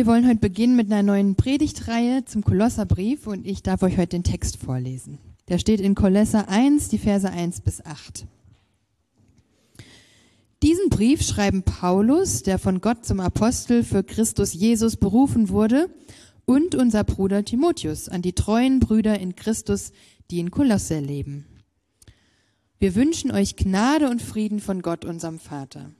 Wir wollen heute beginnen mit einer neuen Predigtreihe zum Kolosserbrief und ich darf euch heute den Text vorlesen. Der steht in Kolosser 1, die Verse 1 bis 8. Diesen Brief schreiben Paulus, der von Gott zum Apostel für Christus Jesus berufen wurde, und unser Bruder Timotheus an die treuen Brüder in Christus, die in Kolosse leben. Wir wünschen euch Gnade und Frieden von Gott, unserem Vater.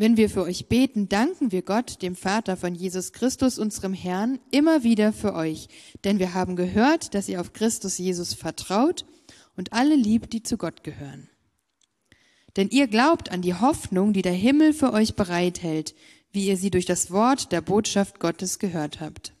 Wenn wir für euch beten, danken wir Gott, dem Vater von Jesus Christus, unserem Herrn, immer wieder für euch, denn wir haben gehört, dass ihr auf Christus Jesus vertraut und alle liebt, die zu Gott gehören. Denn ihr glaubt an die Hoffnung, die der Himmel für euch bereithält, wie ihr sie durch das Wort der Botschaft Gottes gehört habt.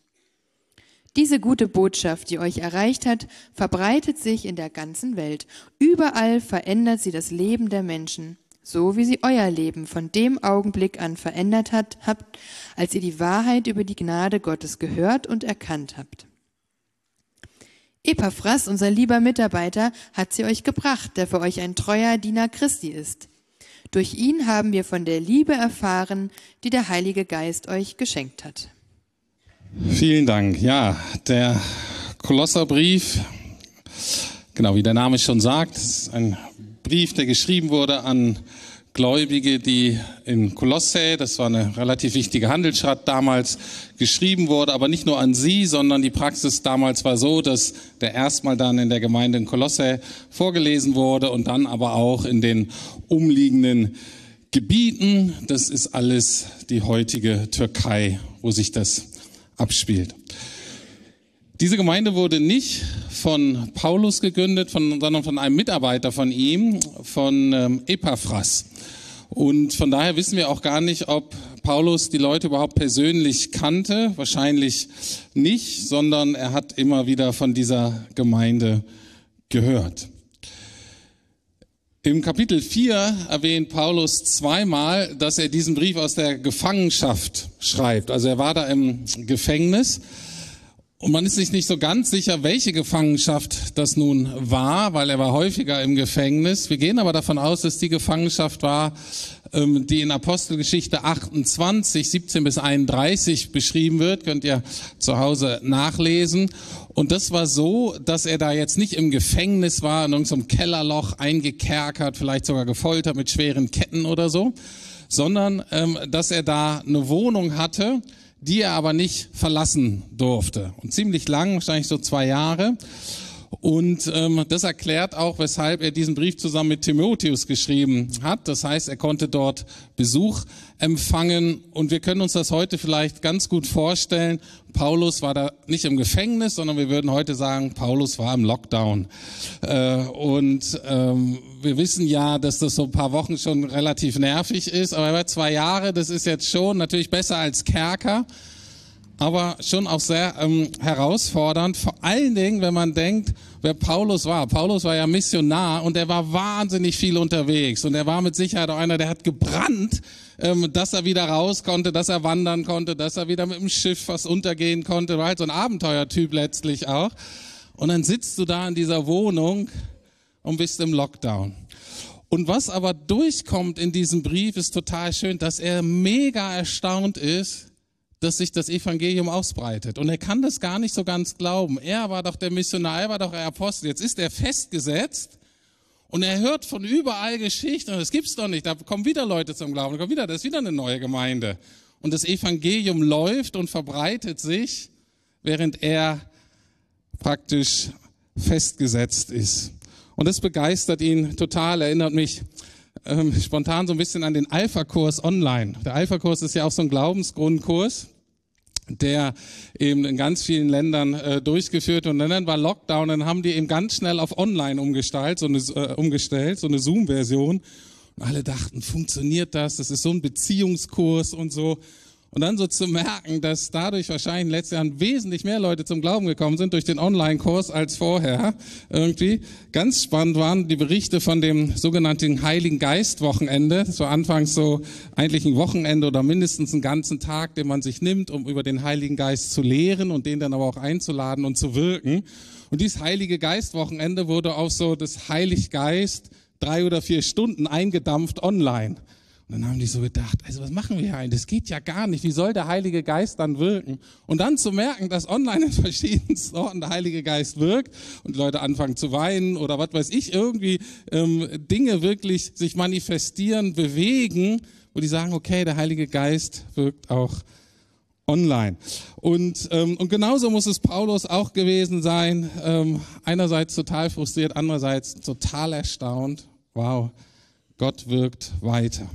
Diese gute Botschaft, die euch erreicht hat, verbreitet sich in der ganzen Welt. Überall verändert sie das Leben der Menschen so wie sie euer Leben von dem Augenblick an verändert hat, habt, als ihr die Wahrheit über die Gnade Gottes gehört und erkannt habt. Epaphras, unser lieber Mitarbeiter, hat sie euch gebracht, der für euch ein treuer Diener Christi ist. Durch ihn haben wir von der Liebe erfahren, die der Heilige Geist euch geschenkt hat. Vielen Dank. Ja, der Kolosserbrief, genau wie der Name schon sagt, ist ein Brief, der geschrieben wurde an Gläubige, die in Kolosse, das war eine relativ wichtige Handelsstadt damals, geschrieben wurde, aber nicht nur an sie, sondern die Praxis damals war so, dass der erstmal dann in der Gemeinde in Kolosse vorgelesen wurde und dann aber auch in den umliegenden Gebieten. Das ist alles die heutige Türkei, wo sich das abspielt. Diese Gemeinde wurde nicht von Paulus gegründet, von, sondern von einem Mitarbeiter von ihm, von ähm, Epaphras. Und von daher wissen wir auch gar nicht, ob Paulus die Leute überhaupt persönlich kannte. Wahrscheinlich nicht, sondern er hat immer wieder von dieser Gemeinde gehört. Im Kapitel 4 erwähnt Paulus zweimal, dass er diesen Brief aus der Gefangenschaft schreibt. Also er war da im Gefängnis und man ist sich nicht so ganz sicher, welche Gefangenschaft das nun war, weil er war häufiger im Gefängnis. Wir gehen aber davon aus, dass die Gefangenschaft war, ähm, die in Apostelgeschichte 28, 17 bis 31 beschrieben wird. Könnt ihr zu Hause nachlesen. Und das war so, dass er da jetzt nicht im Gefängnis war, in irgendeinem Kellerloch eingekerkert, vielleicht sogar gefoltert mit schweren Ketten oder so, sondern ähm, dass er da eine Wohnung hatte, die er aber nicht verlassen durfte. Und ziemlich lang, wahrscheinlich so zwei Jahre. Und ähm, das erklärt auch, weshalb er diesen Brief zusammen mit Timotheus geschrieben hat. Das heißt, er konnte dort Besuch empfangen. Und wir können uns das heute vielleicht ganz gut vorstellen. Paulus war da nicht im Gefängnis, sondern wir würden heute sagen, Paulus war im Lockdown. Äh, und ähm, wir wissen ja, dass das so ein paar Wochen schon relativ nervig ist. Aber er zwei Jahre, das ist jetzt schon natürlich besser als Kerker aber schon auch sehr ähm, herausfordernd. Vor allen Dingen, wenn man denkt, wer Paulus war. Paulus war ja Missionar und er war wahnsinnig viel unterwegs und er war mit Sicherheit auch einer, der hat gebrannt, ähm, dass er wieder raus konnte, dass er wandern konnte, dass er wieder mit dem Schiff was untergehen konnte. War halt so ein Abenteuertyp letztlich auch. Und dann sitzt du da in dieser Wohnung und bist im Lockdown. Und was aber durchkommt in diesem Brief ist total schön, dass er mega erstaunt ist, dass sich das Evangelium ausbreitet. Und er kann das gar nicht so ganz glauben. Er war doch der Missionar, er war doch der Apostel. Jetzt ist er festgesetzt und er hört von überall Geschichten. Das gibt's doch nicht. Da kommen wieder Leute zum Glauben. Da kommt wieder, da ist wieder eine neue Gemeinde. Und das Evangelium läuft und verbreitet sich, während er praktisch festgesetzt ist. Und das begeistert ihn total. Erinnert mich ähm, spontan so ein bisschen an den Alpha-Kurs online. Der Alpha-Kurs ist ja auch so ein Glaubensgrundkurs, der eben in ganz vielen Ländern äh, durchgeführt und dann war Lockdown, dann haben die eben ganz schnell auf Online umgestellt, so eine, äh, umgestellt, so eine Zoom-Version. Und alle dachten, funktioniert das? Das ist so ein Beziehungskurs und so. Und dann so zu merken, dass dadurch wahrscheinlich in den letzten Jahren wesentlich mehr Leute zum Glauben gekommen sind durch den Online-Kurs als vorher. Irgendwie ganz spannend waren die Berichte von dem sogenannten Heiligen Geist-Wochenende. Das war anfangs so eigentlich ein Wochenende oder mindestens einen ganzen Tag, den man sich nimmt, um über den Heiligen Geist zu lehren und den dann aber auch einzuladen und zu wirken. Und dieses Heilige Geist-Wochenende wurde auf so das Heilig Geist drei oder vier Stunden eingedampft online. Und dann haben die so gedacht, also was machen wir hier eigentlich? Das geht ja gar nicht. Wie soll der Heilige Geist dann wirken? Und dann zu merken, dass online in verschiedensten Orten der Heilige Geist wirkt und Leute anfangen zu weinen oder was weiß ich, irgendwie ähm, Dinge wirklich sich manifestieren, bewegen, wo die sagen, okay, der Heilige Geist wirkt auch online. Und, ähm, und genauso muss es Paulus auch gewesen sein. Ähm, einerseits total frustriert, andererseits total erstaunt. Wow, Gott wirkt weiter.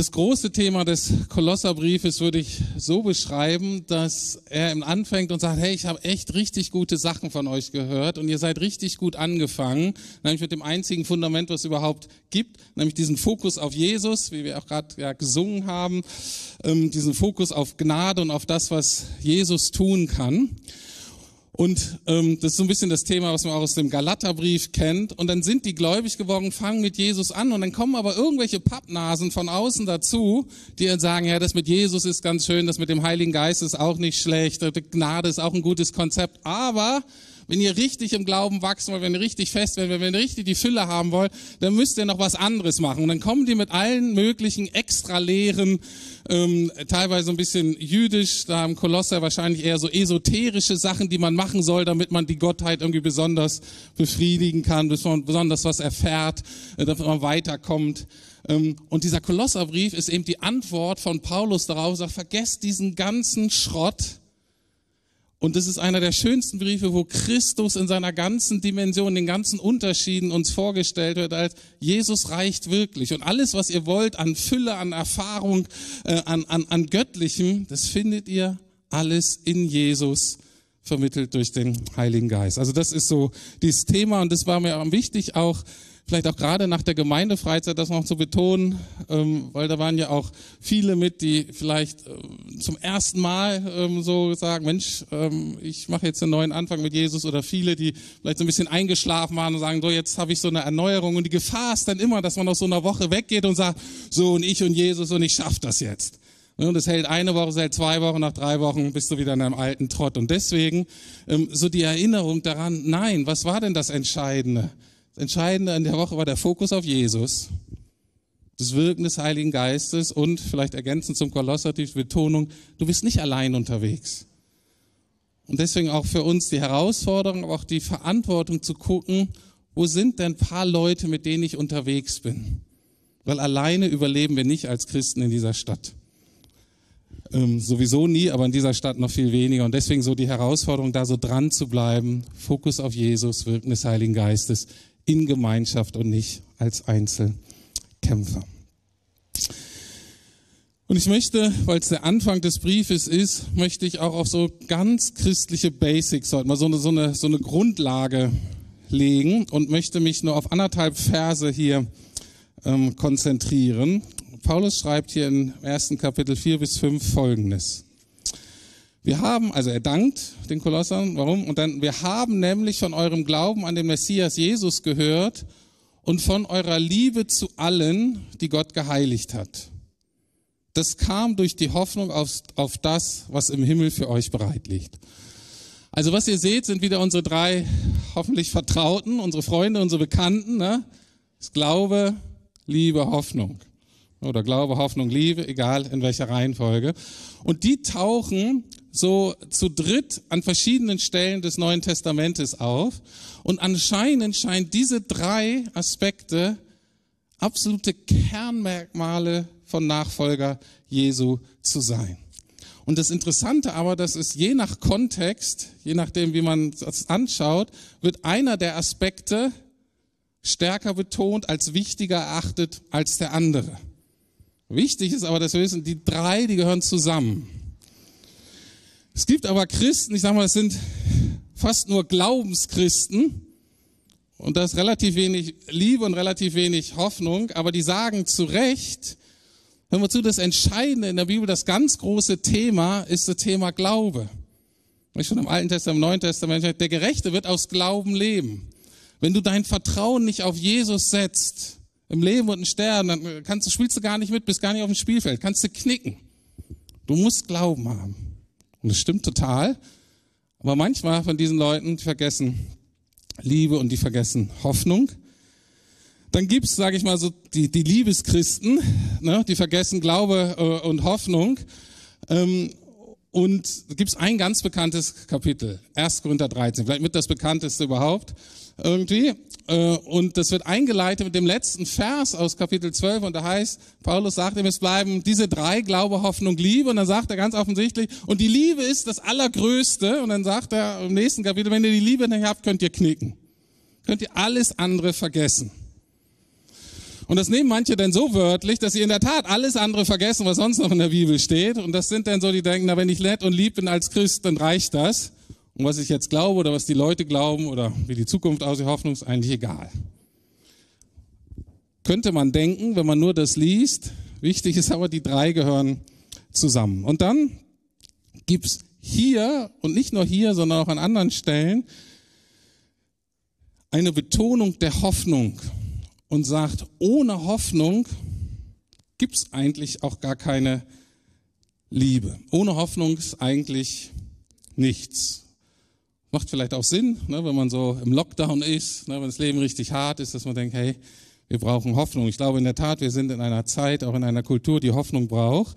Das große Thema des Kolosserbriefes würde ich so beschreiben, dass er anfängt und sagt, hey, ich habe echt richtig gute Sachen von euch gehört und ihr seid richtig gut angefangen, nämlich mit dem einzigen Fundament, was es überhaupt gibt, nämlich diesen Fokus auf Jesus, wie wir auch gerade ja, gesungen haben, ähm, diesen Fokus auf Gnade und auf das, was Jesus tun kann. Und ähm, das ist so ein bisschen das Thema, was man auch aus dem Galaterbrief kennt. Und dann sind die gläubig geworden, fangen mit Jesus an und dann kommen aber irgendwelche Pappnasen von außen dazu, die dann sagen, ja, das mit Jesus ist ganz schön, das mit dem Heiligen Geist ist auch nicht schlecht, Gnade ist auch ein gutes Konzept, aber wenn ihr richtig im Glauben wachsen wollt, wenn ihr richtig fest werdet, wenn ihr richtig die Fülle haben wollt, dann müsst ihr noch was anderes machen. Und dann kommen die mit allen möglichen extra Lehren, ähm, teilweise ein bisschen jüdisch, da im Kolosser wahrscheinlich eher so esoterische Sachen, die man machen soll, damit man die Gottheit irgendwie besonders befriedigen kann, bis man besonders was erfährt, äh, damit man weiterkommt. Ähm, und dieser Kolosserbrief ist eben die Antwort von Paulus darauf, sagt, vergesst diesen ganzen Schrott, und das ist einer der schönsten Briefe, wo Christus in seiner ganzen Dimension, den ganzen Unterschieden uns vorgestellt wird, als Jesus reicht wirklich. Und alles, was ihr wollt an Fülle, an Erfahrung, äh, an, an, an Göttlichem, das findet ihr alles in Jesus vermittelt durch den Heiligen Geist. Also das ist so dieses Thema und das war mir auch wichtig, auch vielleicht auch gerade nach der Gemeindefreizeit das noch zu betonen, ähm, weil da waren ja auch viele mit, die vielleicht äh, zum ersten Mal ähm, so sagen, Mensch, ähm, ich mache jetzt einen neuen Anfang mit Jesus oder viele, die vielleicht so ein bisschen eingeschlafen waren und sagen, so jetzt habe ich so eine Erneuerung und die Gefahr ist dann immer, dass man aus so einer Woche weggeht und sagt, so und ich und Jesus und ich schaffe das jetzt. Und es hält eine Woche, es hält zwei Wochen, nach drei Wochen bist du wieder in einem alten Trott. Und deswegen ähm, so die Erinnerung daran, nein, was war denn das Entscheidende? Das Entscheidende an der Woche war der Fokus auf Jesus, das Wirken des Heiligen Geistes und vielleicht ergänzend zum Kolosser die Betonung, du bist nicht allein unterwegs. Und deswegen auch für uns die Herausforderung, aber auch die Verantwortung zu gucken, wo sind denn ein paar Leute, mit denen ich unterwegs bin? Weil alleine überleben wir nicht als Christen in dieser Stadt. Ähm, sowieso nie, aber in dieser Stadt noch viel weniger. Und deswegen so die Herausforderung, da so dran zu bleiben, Fokus auf Jesus, Wirken des Heiligen Geistes, in Gemeinschaft und nicht als Einzelkämpfer. Und ich möchte, weil es der Anfang des Briefes ist, möchte ich auch auf so ganz christliche Basics heute mal so eine, so eine, so eine Grundlage legen und möchte mich nur auf anderthalb Verse hier ähm, konzentrieren. Paulus schreibt hier im ersten Kapitel 4 bis 5 Folgendes. Wir haben, also er dankt den Kolossern, warum? Und dann, wir haben nämlich von eurem Glauben an den Messias Jesus gehört und von eurer Liebe zu allen, die Gott geheiligt hat. Das kam durch die Hoffnung auf, auf das, was im Himmel für euch bereit liegt. Also was ihr seht, sind wieder unsere drei hoffentlich Vertrauten, unsere Freunde, unsere Bekannten. Ne? Das Glaube, Liebe, Hoffnung. Oder Glaube, Hoffnung, Liebe, egal in welcher Reihenfolge. Und die tauchen so zu dritt an verschiedenen Stellen des Neuen Testamentes auf. Und anscheinend scheinen diese drei Aspekte absolute Kernmerkmale von Nachfolger Jesu zu sein. Und das Interessante aber, dass es je nach Kontext, je nachdem, wie man es anschaut, wird einer der Aspekte stärker betont, als wichtiger erachtet als der andere. Wichtig ist aber, dass wir wissen, die drei, die gehören zusammen. Es gibt aber Christen, ich sage mal, es sind fast nur Glaubenschristen und da ist relativ wenig Liebe und relativ wenig Hoffnung, aber die sagen zu Recht, hör wir zu, das Entscheidende in der Bibel, das ganz große Thema ist das Thema Glaube. Schon im Alten Testament, im Neuen Testament, der Gerechte wird aus Glauben leben. Wenn du dein Vertrauen nicht auf Jesus setzt, im Leben und im Sterben, dann kannst du, spielst du gar nicht mit, bist gar nicht auf dem Spielfeld, kannst du knicken. Du musst Glauben haben. Und das stimmt total. Aber manchmal von diesen Leuten, die vergessen Liebe und die vergessen Hoffnung. Dann gibt's, sage ich mal, so die, die Liebeschristen, ne, die vergessen Glaube äh, und Hoffnung. Ähm, und gibt's ein ganz bekanntes Kapitel, 1. Korinther 13, vielleicht mit das bekannteste überhaupt irgendwie. Äh, und das wird eingeleitet mit dem letzten Vers aus Kapitel 12 und da heißt, Paulus sagt ihm, es bleiben diese drei, Glaube, Hoffnung, Liebe und dann sagt er ganz offensichtlich, und die Liebe ist das Allergrößte und dann sagt er im nächsten Kapitel, wenn ihr die Liebe nicht habt, könnt ihr knicken. Könnt ihr alles andere vergessen. Und das nehmen manche dann so wörtlich, dass sie in der Tat alles andere vergessen, was sonst noch in der Bibel steht. Und das sind dann so, die denken, na, wenn ich nett und lieb bin als Christ, dann reicht das. Und was ich jetzt glaube oder was die Leute glauben oder wie die Zukunft aussieht, Hoffnung ist eigentlich egal. Könnte man denken, wenn man nur das liest. Wichtig ist aber, die drei gehören zusammen. Und dann gibt's hier und nicht nur hier, sondern auch an anderen Stellen eine Betonung der Hoffnung und sagt, ohne Hoffnung gibt's eigentlich auch gar keine Liebe. Ohne Hoffnung ist eigentlich nichts. Macht vielleicht auch Sinn, ne, wenn man so im Lockdown ist, ne, wenn das Leben richtig hart ist, dass man denkt, hey, wir brauchen Hoffnung. Ich glaube in der Tat, wir sind in einer Zeit, auch in einer Kultur, die Hoffnung braucht.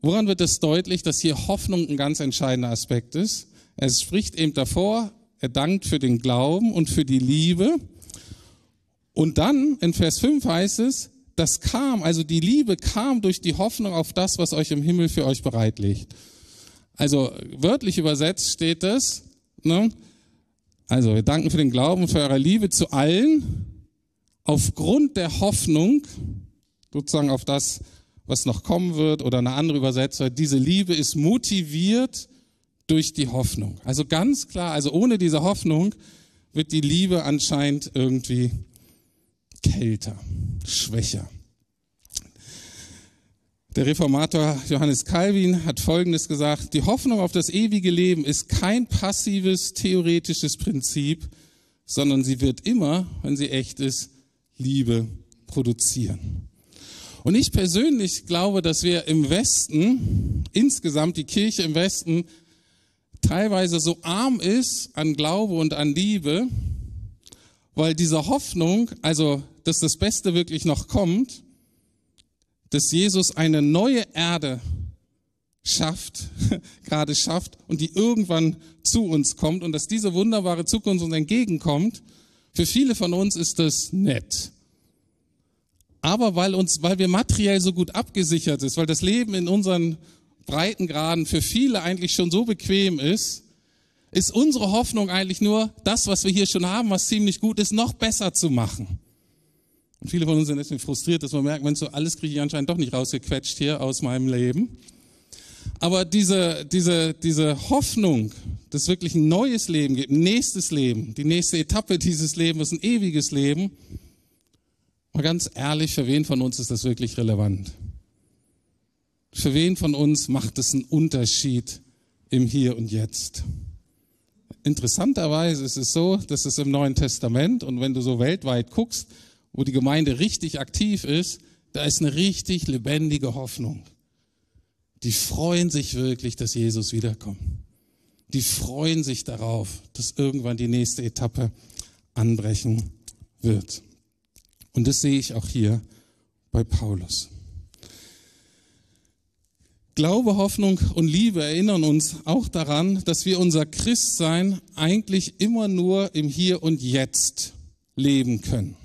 Woran wird es deutlich, dass hier Hoffnung ein ganz entscheidender Aspekt ist? Es spricht eben davor, er dankt für den Glauben und für die Liebe. Und dann in Vers 5 heißt es, das kam, also die Liebe kam durch die Hoffnung auf das, was euch im Himmel für euch bereitlegt. Also wörtlich übersetzt steht es, ne? also wir danken für den Glauben für eure Liebe zu allen, aufgrund der Hoffnung, sozusagen auf das, was noch kommen wird, oder eine andere Übersetzung, diese Liebe ist motiviert durch die Hoffnung. Also ganz klar, also ohne diese Hoffnung wird die Liebe anscheinend irgendwie kälter, schwächer. Der Reformator Johannes Calvin hat Folgendes gesagt, die Hoffnung auf das ewige Leben ist kein passives theoretisches Prinzip, sondern sie wird immer, wenn sie echt ist, Liebe produzieren. Und ich persönlich glaube, dass wir im Westen, insgesamt die Kirche im Westen, teilweise so arm ist an Glaube und an Liebe, weil diese Hoffnung, also dass das Beste wirklich noch kommt, dass Jesus eine neue Erde schafft, gerade schafft und die irgendwann zu uns kommt und dass diese wunderbare Zukunft uns entgegenkommt, für viele von uns ist das nett. Aber weil uns, weil wir materiell so gut abgesichert ist, weil das Leben in unseren Breitengraden für viele eigentlich schon so bequem ist, ist unsere Hoffnung eigentlich nur, das, was wir hier schon haben, was ziemlich gut ist, noch besser zu machen. Viele von uns sind deswegen frustriert, dass man merkt, Mensch, so alles kriege ich anscheinend doch nicht rausgequetscht hier aus meinem Leben. Aber diese, diese, diese Hoffnung, dass es wirklich ein neues Leben gibt, ein nächstes Leben, die nächste Etappe dieses Lebens, ein ewiges Leben, mal ganz ehrlich, für wen von uns ist das wirklich relevant? Für wen von uns macht es einen Unterschied im Hier und Jetzt? Interessanterweise ist es so, dass es im Neuen Testament und wenn du so weltweit guckst, wo die Gemeinde richtig aktiv ist, da ist eine richtig lebendige Hoffnung. Die freuen sich wirklich, dass Jesus wiederkommt. Die freuen sich darauf, dass irgendwann die nächste Etappe anbrechen wird. Und das sehe ich auch hier bei Paulus. Glaube, Hoffnung und Liebe erinnern uns auch daran, dass wir unser Christsein eigentlich immer nur im Hier und Jetzt leben können.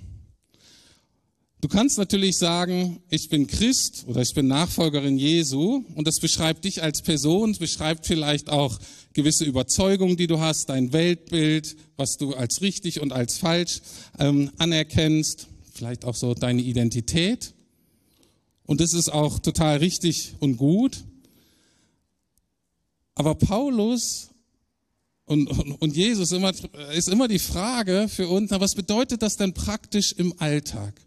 Du kannst natürlich sagen, ich bin Christ oder ich bin Nachfolgerin Jesu und das beschreibt dich als Person, beschreibt vielleicht auch gewisse Überzeugungen, die du hast, dein Weltbild, was du als richtig und als falsch ähm, anerkennst, vielleicht auch so deine Identität. Und das ist auch total richtig und gut. Aber Paulus und, und, und Jesus immer, ist immer die Frage für uns, na, was bedeutet das denn praktisch im Alltag?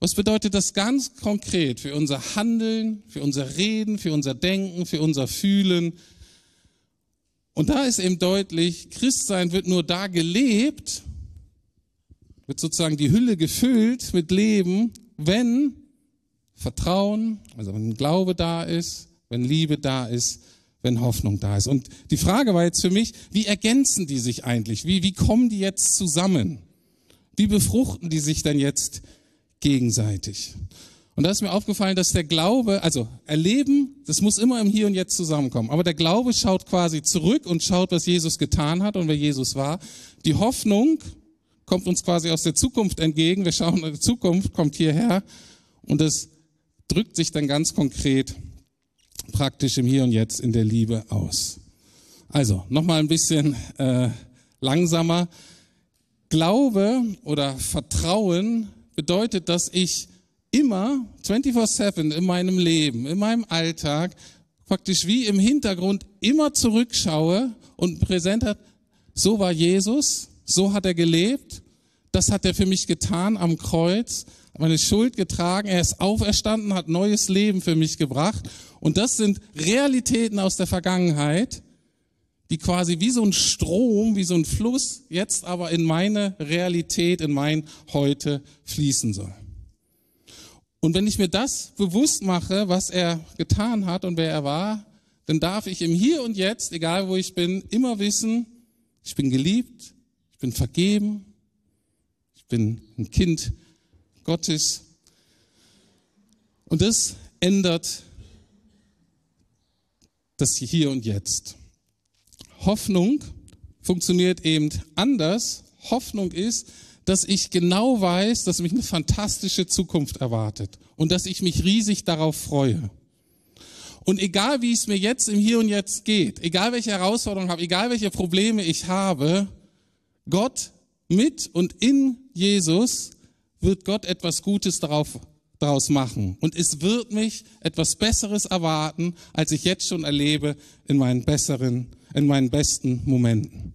Was bedeutet das ganz konkret für unser Handeln, für unser Reden, für unser Denken, für unser Fühlen? Und da ist eben deutlich, Christsein wird nur da gelebt, wird sozusagen die Hülle gefüllt mit Leben, wenn Vertrauen, also wenn Glaube da ist, wenn Liebe da ist, wenn Hoffnung da ist. Und die Frage war jetzt für mich, wie ergänzen die sich eigentlich? Wie, wie kommen die jetzt zusammen? Wie befruchten die sich denn jetzt gegenseitig? Und da ist mir aufgefallen, dass der Glaube, also Erleben, das muss immer im Hier und Jetzt zusammenkommen. Aber der Glaube schaut quasi zurück und schaut, was Jesus getan hat und wer Jesus war. Die Hoffnung kommt uns quasi aus der Zukunft entgegen. Wir schauen in die Zukunft, kommt hierher und das drückt sich dann ganz konkret praktisch im Hier und Jetzt in der Liebe aus. Also, nochmal ein bisschen äh, langsamer. Glaube oder Vertrauen bedeutet, dass ich immer 24/7 in meinem Leben, in meinem Alltag praktisch wie im Hintergrund immer zurückschaue und präsent hat, so war Jesus, so hat er gelebt, das hat er für mich getan am Kreuz, meine Schuld getragen, er ist auferstanden, hat neues Leben für mich gebracht. Und das sind Realitäten aus der Vergangenheit, die quasi wie so ein Strom, wie so ein Fluss jetzt aber in meine Realität, in mein Heute fließen soll. Und wenn ich mir das bewusst mache, was er getan hat und wer er war, dann darf ich im Hier und Jetzt, egal wo ich bin, immer wissen, ich bin geliebt, ich bin vergeben, ich bin ein Kind Gottes. Und das ändert das Hier und Jetzt. Hoffnung funktioniert eben anders. Hoffnung ist, dass ich genau weiß, dass mich eine fantastische Zukunft erwartet und dass ich mich riesig darauf freue. Und egal wie es mir jetzt im Hier und Jetzt geht, egal welche Herausforderungen ich habe, egal welche Probleme ich habe, Gott mit und in Jesus wird Gott etwas Gutes darauf, daraus machen. Und es wird mich etwas Besseres erwarten, als ich jetzt schon erlebe in meinen besseren, in meinen besten Momenten.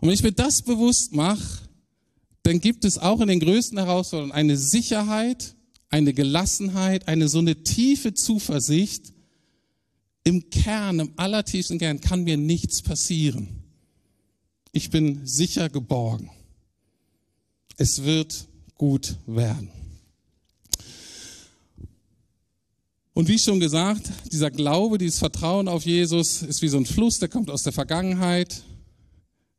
Und wenn ich mir das bewusst mache, dann gibt es auch in den größten Herausforderungen eine Sicherheit, eine Gelassenheit, eine so eine tiefe Zuversicht. Im Kern, im allertiefsten Kern kann mir nichts passieren. Ich bin sicher geborgen. Es wird gut werden. Und wie schon gesagt, dieser Glaube, dieses Vertrauen auf Jesus ist wie so ein Fluss, der kommt aus der Vergangenheit,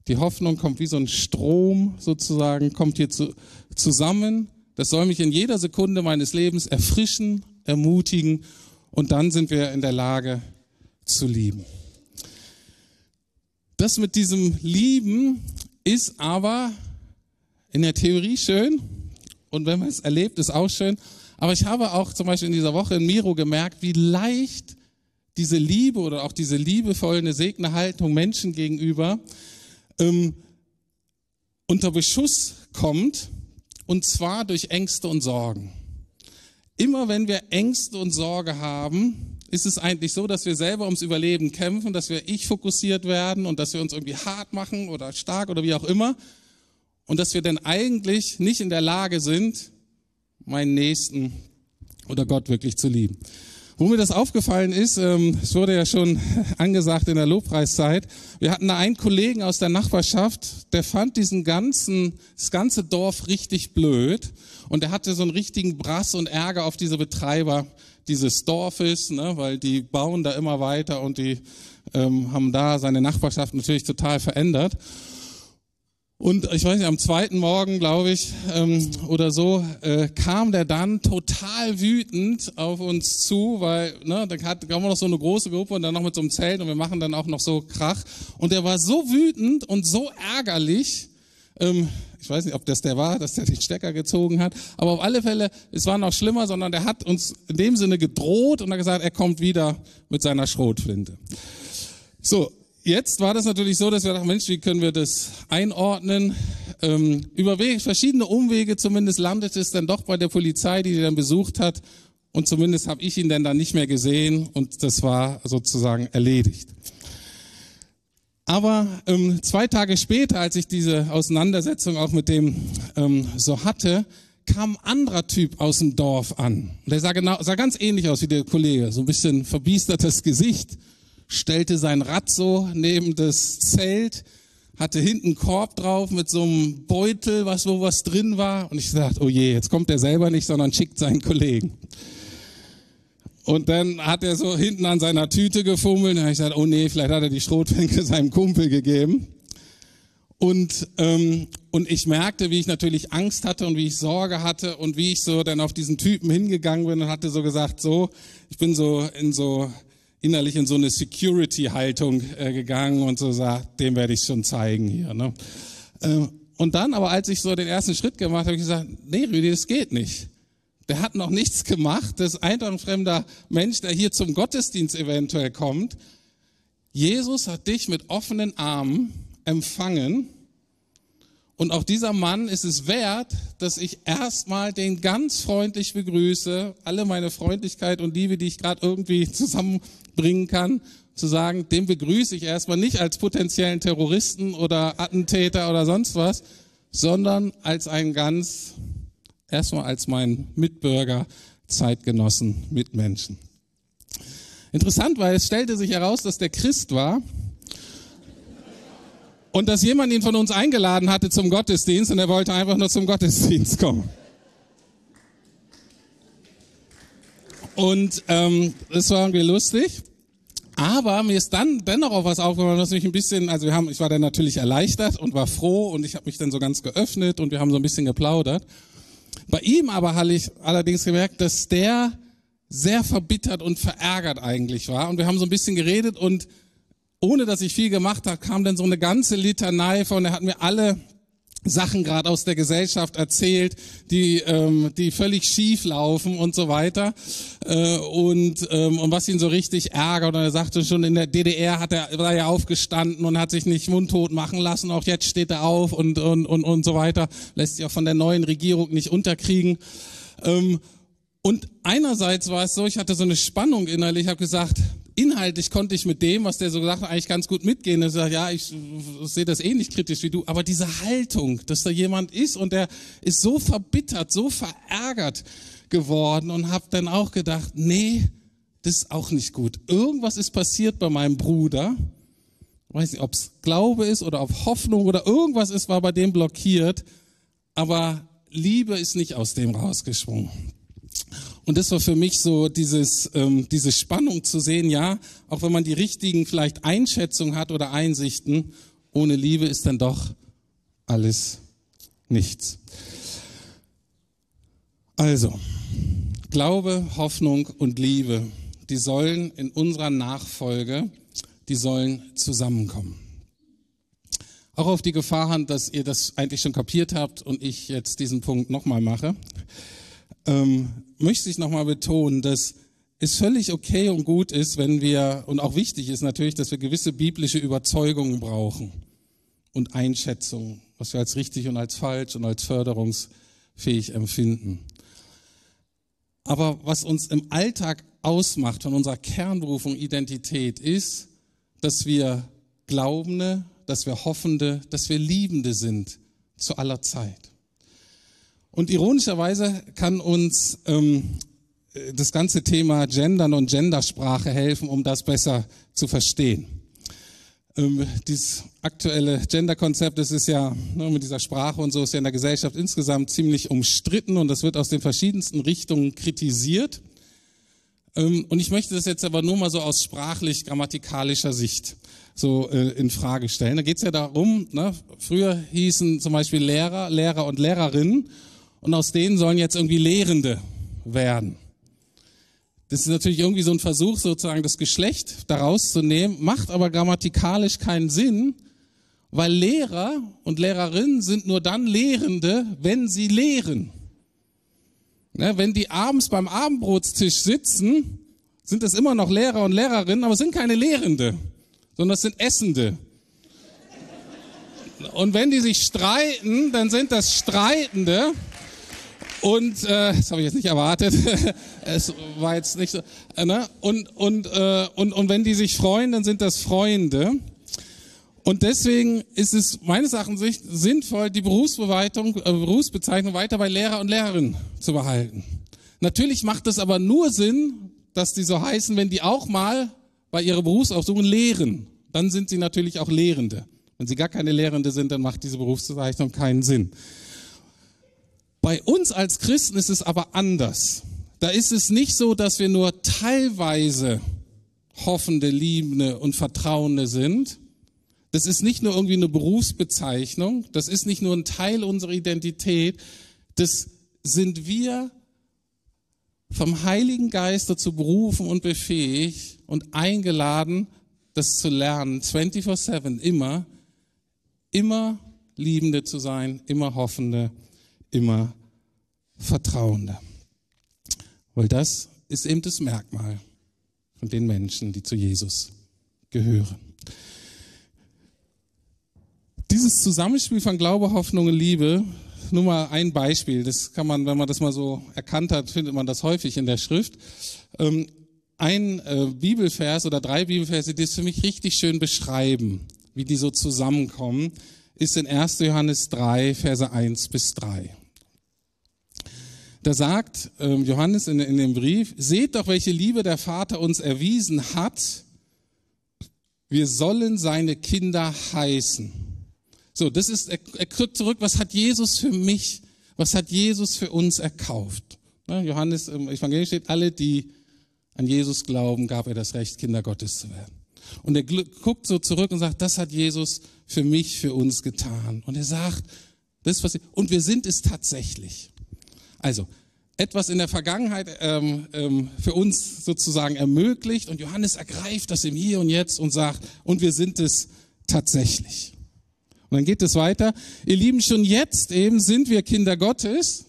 die Hoffnung kommt wie so ein Strom sozusagen, kommt hier zu, zusammen. Das soll mich in jeder Sekunde meines Lebens erfrischen, ermutigen und dann sind wir in der Lage zu lieben. Das mit diesem Lieben ist aber in der Theorie schön und wenn man es erlebt, ist auch schön. Aber ich habe auch zum Beispiel in dieser Woche in Miro gemerkt, wie leicht diese Liebe oder auch diese liebevolle, segne Haltung Menschen gegenüber ähm, unter Beschuss kommt, und zwar durch Ängste und Sorgen. Immer wenn wir Ängste und Sorge haben, ist es eigentlich so, dass wir selber ums Überleben kämpfen, dass wir ich fokussiert werden und dass wir uns irgendwie hart machen oder stark oder wie auch immer und dass wir dann eigentlich nicht in der Lage sind, meinen Nächsten oder Gott wirklich zu lieben. Wo mir das aufgefallen ist, ähm, es wurde ja schon angesagt in der Lobpreiszeit, wir hatten da einen Kollegen aus der Nachbarschaft, der fand diesen ganzen, das ganze Dorf richtig blöd und der hatte so einen richtigen Brass und Ärger auf diese Betreiber dieses Dorfes, ne, weil die bauen da immer weiter und die ähm, haben da seine Nachbarschaft natürlich total verändert. Und ich weiß nicht, am zweiten Morgen, glaube ich, ähm, oder so, äh, kam der dann total wütend auf uns zu, weil ne, da hat, haben noch so eine große Gruppe und dann noch mit so einem Zelt und wir machen dann auch noch so Krach. Und der war so wütend und so ärgerlich, ähm, ich weiß nicht, ob das der war, dass der den Stecker gezogen hat, aber auf alle Fälle, es war noch schlimmer, sondern der hat uns in dem Sinne gedroht und hat gesagt, er kommt wieder mit seiner Schrotflinte. So, jetzt war das natürlich so, dass wir dachten, Mensch, wie können wir das einordnen? Ähm, über verschiedene Umwege zumindest landet es dann doch bei der Polizei, die ihn dann besucht hat. Und zumindest habe ich ihn dann da nicht mehr gesehen und das war sozusagen erledigt. Aber ähm, zwei Tage später, als ich diese Auseinandersetzung auch mit dem ähm, so hatte, kam ein anderer Typ aus dem Dorf an. Der sah, genau, sah ganz ähnlich aus wie der Kollege, so ein bisschen verbiestertes Gesicht stellte sein Rad so neben das Zelt, hatte hinten einen Korb drauf mit so einem Beutel, was wo was drin war. Und ich sagte, oh je, jetzt kommt er selber nicht, sondern schickt seinen Kollegen. Und dann hat er so hinten an seiner Tüte gefummelt. Und ich gesagt, oh nee, vielleicht hat er die Schrotflinke seinem Kumpel gegeben. Und, ähm, und ich merkte, wie ich natürlich Angst hatte und wie ich Sorge hatte und wie ich so dann auf diesen Typen hingegangen bin und hatte so gesagt, so, ich bin so in so innerlich in so eine Security-Haltung äh, gegangen und so sagt, dem werde ich schon zeigen hier. Ne? Äh, und dann, aber als ich so den ersten Schritt gemacht habe, ich gesagt, nee, Rüdi, das geht nicht. Der hat noch nichts gemacht. Das ist ein fremder Mensch, der hier zum Gottesdienst eventuell kommt. Jesus hat dich mit offenen Armen empfangen. Und auch dieser Mann ist es wert, dass ich erstmal den ganz freundlich begrüße, alle meine Freundlichkeit und Liebe, die ich gerade irgendwie zusammenbringen kann, zu sagen, den begrüße ich erstmal nicht als potenziellen Terroristen oder Attentäter oder sonst was, sondern als einen ganz, erstmal als meinen Mitbürger, Zeitgenossen, Mitmenschen. Interessant, weil es stellte sich heraus, dass der Christ war und dass jemand ihn von uns eingeladen hatte zum Gottesdienst und er wollte einfach nur zum Gottesdienst kommen. Und ähm, das war irgendwie lustig. Aber mir ist dann dennoch auch was aufgefallen, was mich ein bisschen, also wir haben, ich war dann natürlich erleichtert und war froh und ich habe mich dann so ganz geöffnet und wir haben so ein bisschen geplaudert. Bei ihm aber habe ich allerdings gemerkt, dass der sehr verbittert und verärgert eigentlich war und wir haben so ein bisschen geredet und ohne dass ich viel gemacht habe, kam dann so eine ganze Litanei von, er hat mir alle Sachen gerade aus der Gesellschaft erzählt, die ähm, die völlig schief laufen und so weiter. Äh, und ähm, und was ihn so richtig ärgert und er sagte schon in der DDR hat er war ja aufgestanden und hat sich nicht mundtot machen lassen auch jetzt steht er auf und und und und so weiter. Lässt sich auch von der neuen Regierung nicht unterkriegen. Ähm, und einerseits war es so ich hatte so eine Spannung innerlich habe gesagt inhaltlich konnte ich mit dem, was der so gesagt hat, eigentlich ganz gut mitgehen. Er sagt, ja, ich, sehe das ähnlich kritisch wie du, aber diese Haltung, dass da jemand ist und der ist so verbittert, so verärgert geworden und habe dann auch gedacht, nee, das ist auch nicht gut. Irgendwas ist passiert bei meinem Bruder. Ich weiß nicht, ob es Glaube ist oder ob Hoffnung oder irgendwas ist, war bei dem blockiert. Aber Liebe ist nicht aus dem rausgesprungen. Und das war für mich so dieses, ähm, diese Spannung zu sehen, ja, auch wenn man die richtigen vielleicht Einschätzungen hat oder Einsichten, ohne Liebe ist dann doch alles nichts. Also, Glaube, Hoffnung und Liebe, die sollen in unserer Nachfolge, die sollen zusammenkommen. Auch auf die Gefahr hand, dass ihr das eigentlich schon kapiert habt und ich jetzt diesen Punkt nochmal mache ähm, möchte ich nochmal betonen, dass es völlig okay und gut ist, wenn wir, und auch wichtig ist natürlich, dass wir gewisse biblische Überzeugungen brauchen und Einschätzungen, was wir als richtig und als falsch und als förderungsfähig empfinden. Aber was uns im Alltag ausmacht von unserer Kernberufung Identität ist, dass wir Glaubende, dass wir Hoffende, dass wir Liebende sind zu aller Zeit. Und ironischerweise kann uns ähm, das ganze Thema Gendern und Gendersprache helfen, um das besser zu verstehen. Ähm, dieses aktuelle Gender-Konzept, das ist ja ne, mit dieser Sprache und so, ist ja in der Gesellschaft insgesamt ziemlich umstritten und das wird aus den verschiedensten Richtungen kritisiert. Ähm, und ich möchte das jetzt aber nur mal so aus sprachlich-grammatikalischer Sicht so äh, in Frage stellen. Da geht es ja darum, ne, früher hießen zum Beispiel Lehrer, Lehrer und Lehrerinnen und aus denen sollen jetzt irgendwie Lehrende werden. Das ist natürlich irgendwie so ein Versuch, sozusagen das Geschlecht daraus zu nehmen, macht aber grammatikalisch keinen Sinn, weil Lehrer und Lehrerinnen sind nur dann Lehrende, wenn sie lehren. Ja, wenn die abends beim Abendbrotstisch sitzen, sind es immer noch Lehrer und Lehrerinnen, aber es sind keine Lehrende, sondern es sind Essende. Und wenn die sich streiten, dann sind das Streitende. Und äh, das habe ich jetzt nicht erwartet. es war jetzt nicht so. Äh, ne? Und und äh, und und wenn die sich freuen, dann sind das Freunde. Und deswegen ist es meines Erachtens sinnvoll, die Berufsbeweitung, äh, Berufsbezeichnung weiter bei Lehrer und Lehrerinnen zu behalten. Natürlich macht es aber nur Sinn, dass die so heißen, wenn die auch mal bei ihrer Berufsaufsuchung lehren. Dann sind sie natürlich auch Lehrende. Wenn sie gar keine Lehrende sind, dann macht diese Berufsbezeichnung keinen Sinn. Bei uns als Christen ist es aber anders. Da ist es nicht so, dass wir nur teilweise hoffende, liebende und vertrauende sind, Das ist nicht nur irgendwie eine Berufsbezeichnung, das ist nicht nur ein Teil unserer Identität, das sind wir vom Heiligen Geist dazu berufen und befähigt und eingeladen, das zu lernen, 24-7, immer, immer Liebende zu sein, immer Hoffende, immer Vertrauende. Weil das ist eben das Merkmal von den Menschen, die zu Jesus gehören. Dieses Zusammenspiel von Glaube, Hoffnung und Liebe nur mal ein Beispiel. Das kann man, wenn man das mal so erkannt hat, findet man das häufig in der Schrift. Ähm, ein äh, Bibelvers oder drei Bibelverse, die es für mich richtig schön beschreiben, wie die so zusammenkommen, ist in 1. Johannes 3, Verse 1 bis 3. Da sagt ähm, Johannes in, in dem Brief, seht doch, welche Liebe der Vater uns erwiesen hat. Wir sollen seine Kinder heißen. So, das ist, er, er kriegt zurück, was hat Jesus für mich, was hat Jesus für uns erkauft? Ne, Johannes im Evangelium steht, alle, die an Jesus glauben, gab er das Recht, Kinder Gottes zu werden. Und er guckt so zurück und sagt, das hat Jesus für mich, für uns getan. Und er sagt, das was, und wir sind es tatsächlich. Also, etwas in der Vergangenheit ähm, ähm, für uns sozusagen ermöglicht und Johannes ergreift das im Hier und Jetzt und sagt, und wir sind es tatsächlich. Und dann geht es weiter. Ihr Lieben, schon jetzt eben sind wir Kinder Gottes.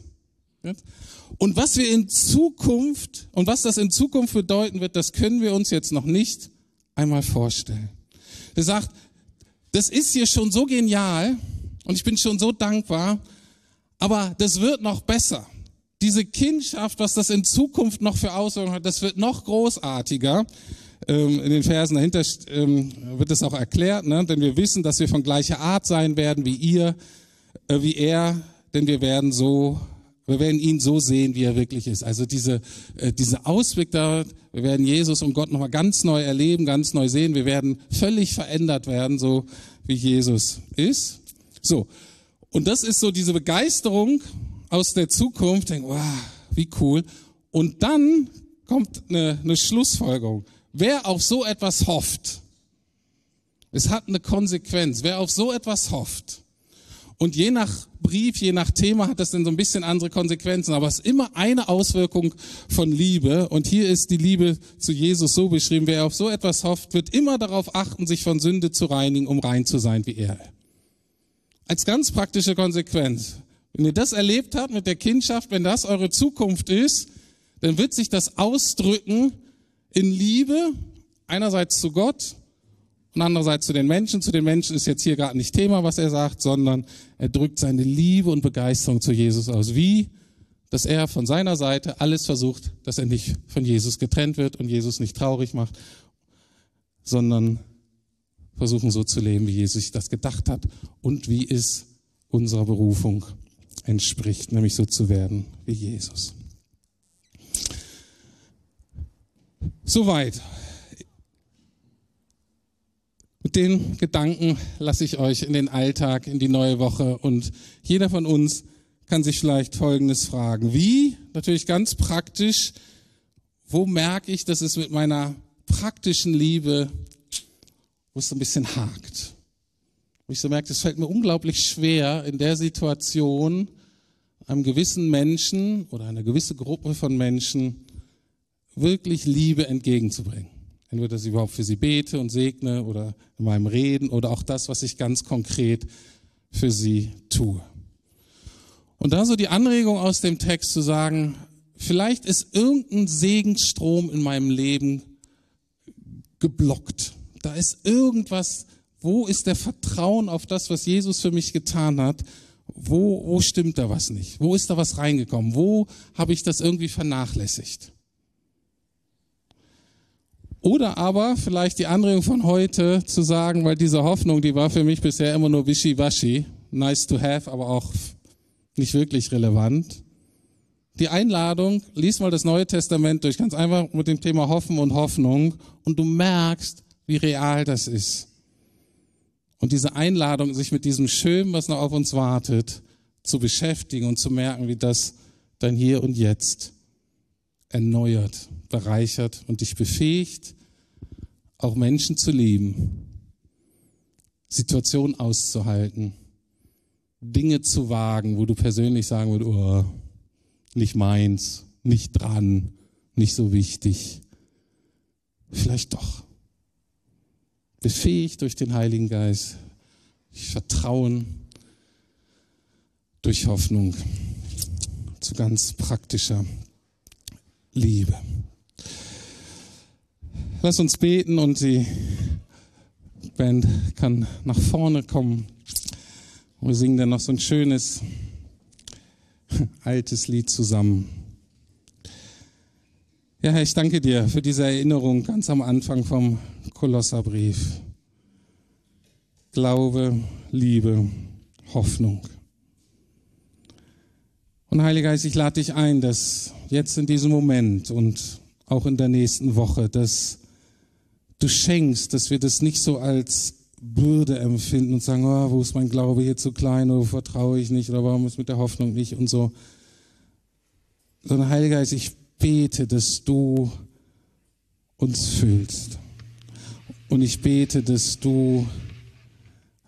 Und was wir in Zukunft und was das in Zukunft bedeuten wird, das können wir uns jetzt noch nicht einmal vorstellen. Er sagt, das ist hier schon so genial und ich bin schon so dankbar, aber das wird noch besser. Diese Kindschaft, was das in Zukunft noch für Auswirkungen hat, das wird noch großartiger ähm, in den Versen dahinter ähm, wird es auch erklärt, ne? denn wir wissen, dass wir von gleicher Art sein werden wie ihr, äh, wie er, denn wir werden so, wir werden ihn so sehen, wie er wirklich ist. Also diese, äh, diese Ausblick da, wir werden Jesus und Gott nochmal ganz neu erleben, ganz neu sehen. Wir werden völlig verändert werden, so wie Jesus ist. So. Und das ist so diese Begeisterung aus der Zukunft. Denk, wow, wie cool. Und dann kommt eine, eine Schlussfolgerung. Wer auf so etwas hofft, es hat eine Konsequenz. Wer auf so etwas hofft, und je nach Brief, je nach Thema hat das dann so ein bisschen andere Konsequenzen, aber es ist immer eine Auswirkung von Liebe. Und hier ist die Liebe zu Jesus so beschrieben. Wer auf so etwas hofft, wird immer darauf achten, sich von Sünde zu reinigen, um rein zu sein wie er. Als ganz praktische Konsequenz. Wenn ihr das erlebt habt mit der Kindschaft, wenn das eure Zukunft ist, dann wird sich das ausdrücken in Liebe, einerseits zu Gott und andererseits zu den Menschen. Zu den Menschen ist jetzt hier gerade nicht Thema, was er sagt, sondern er drückt seine Liebe und Begeisterung zu Jesus aus. Wie? Dass er von seiner Seite alles versucht, dass er nicht von Jesus getrennt wird und Jesus nicht traurig macht, sondern versuchen so zu leben, wie Jesus sich das gedacht hat und wie es unserer Berufung entspricht, nämlich so zu werden wie Jesus. Soweit. Mit den Gedanken lasse ich euch in den Alltag, in die neue Woche und jeder von uns kann sich vielleicht Folgendes fragen. Wie? Natürlich ganz praktisch. Wo merke ich, dass es mit meiner praktischen Liebe, wo es so ein bisschen hakt? Wo ich so merke, es fällt mir unglaublich schwer, in der Situation einem gewissen Menschen oder einer gewissen Gruppe von Menschen wirklich Liebe entgegenzubringen. Entweder, dass ich überhaupt für sie bete und segne oder in meinem Reden oder auch das, was ich ganz konkret für sie tue. Und da so die Anregung aus dem Text zu sagen, vielleicht ist irgendein Segensstrom in meinem Leben geblockt. Da ist irgendwas, wo ist der Vertrauen auf das, was Jesus für mich getan hat? Wo, wo stimmt da was nicht? Wo ist da was reingekommen? Wo habe ich das irgendwie vernachlässigt? Oder aber vielleicht die Anregung von heute zu sagen, weil diese Hoffnung, die war für mich bisher immer nur wischiwaschi, nice to have, aber auch nicht wirklich relevant. Die Einladung, lies mal das Neue Testament durch, ganz einfach mit dem Thema Hoffen und Hoffnung und du merkst, wie real das ist. Und diese Einladung, sich mit diesem Schönen, was noch auf uns wartet, zu beschäftigen und zu merken, wie das dann hier und jetzt erneuert, bereichert und dich befähigt, auch Menschen zu lieben, Situationen auszuhalten, Dinge zu wagen, wo du persönlich sagen würdest, oh, nicht meins, nicht dran, nicht so wichtig. Vielleicht doch. Befähigt durch den Heiligen Geist, durch Vertrauen, durch Hoffnung zu ganz praktischer Liebe. Lass uns beten und die Band kann nach vorne kommen. Wir singen dann noch so ein schönes altes Lied zusammen. Ja, Herr, ich danke dir für diese Erinnerung ganz am Anfang vom Kolosserbrief. Glaube, Liebe, Hoffnung. Und Heiliger Geist, ich lade dich ein, dass jetzt in diesem Moment und auch in der nächsten Woche, dass du schenkst, dass wir das nicht so als Bürde empfinden und sagen, oh, wo ist mein Glaube hier zu klein oder vertraue ich nicht oder warum ist mit der Hoffnung nicht und so. Sondern Heiliger Geist, ich bete, dass du uns fühlst. Und ich bete, dass du,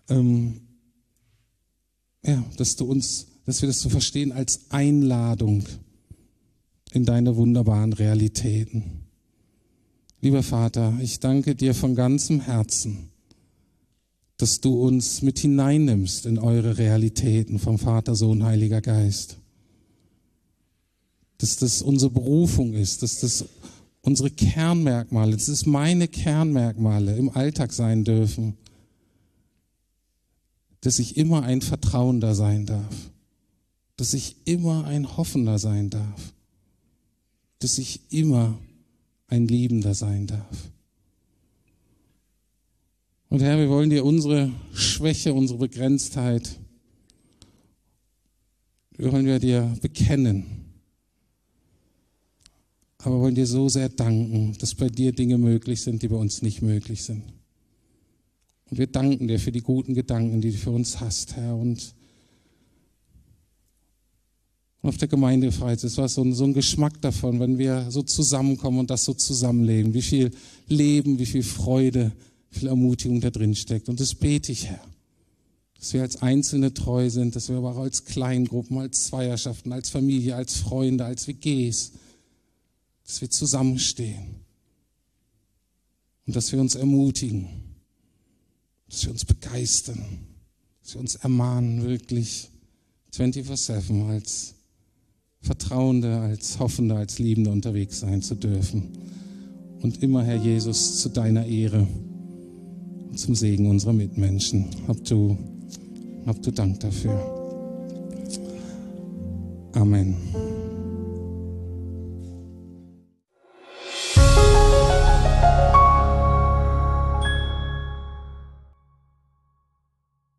ähm, ja, dass du uns, dass wir das so verstehen als Einladung in deine wunderbaren Realitäten. Lieber Vater, ich danke dir von ganzem Herzen, dass du uns mit hineinnimmst in eure Realitäten vom Vater, Sohn, Heiliger Geist. Dass das unsere Berufung ist, dass das unsere Kernmerkmale, dass es meine Kernmerkmale im Alltag sein dürfen, dass ich immer ein Vertrauender sein darf, dass ich immer ein Hoffender sein darf, dass ich immer ein Liebender sein darf. Und Herr, wir wollen dir unsere Schwäche, unsere Begrenztheit, wollen wir dir bekennen. Aber wollen dir so sehr danken, dass bei dir Dinge möglich sind, die bei uns nicht möglich sind. Und wir danken dir für die guten Gedanken, die du für uns hast, Herr. Und auf der Gemeindefreizeit, es war so ein, so ein Geschmack davon, wenn wir so zusammenkommen und das so zusammenlegen, wie viel Leben, wie viel Freude, wie viel Ermutigung da drin steckt. Und das bete ich, Herr. Dass wir als Einzelne treu sind, dass wir aber auch als Kleingruppen, als Zweierschaften, als Familie, als Freunde, als WGs, dass wir zusammenstehen. Und dass wir uns ermutigen, dass wir uns begeistern, dass wir uns ermahnen, wirklich 24-7 als Vertrauende, als Hoffende, als Liebende unterwegs sein zu dürfen. Und immer, Herr Jesus, zu deiner Ehre und zum Segen unserer Mitmenschen. Hab du, hab du Dank dafür. Amen.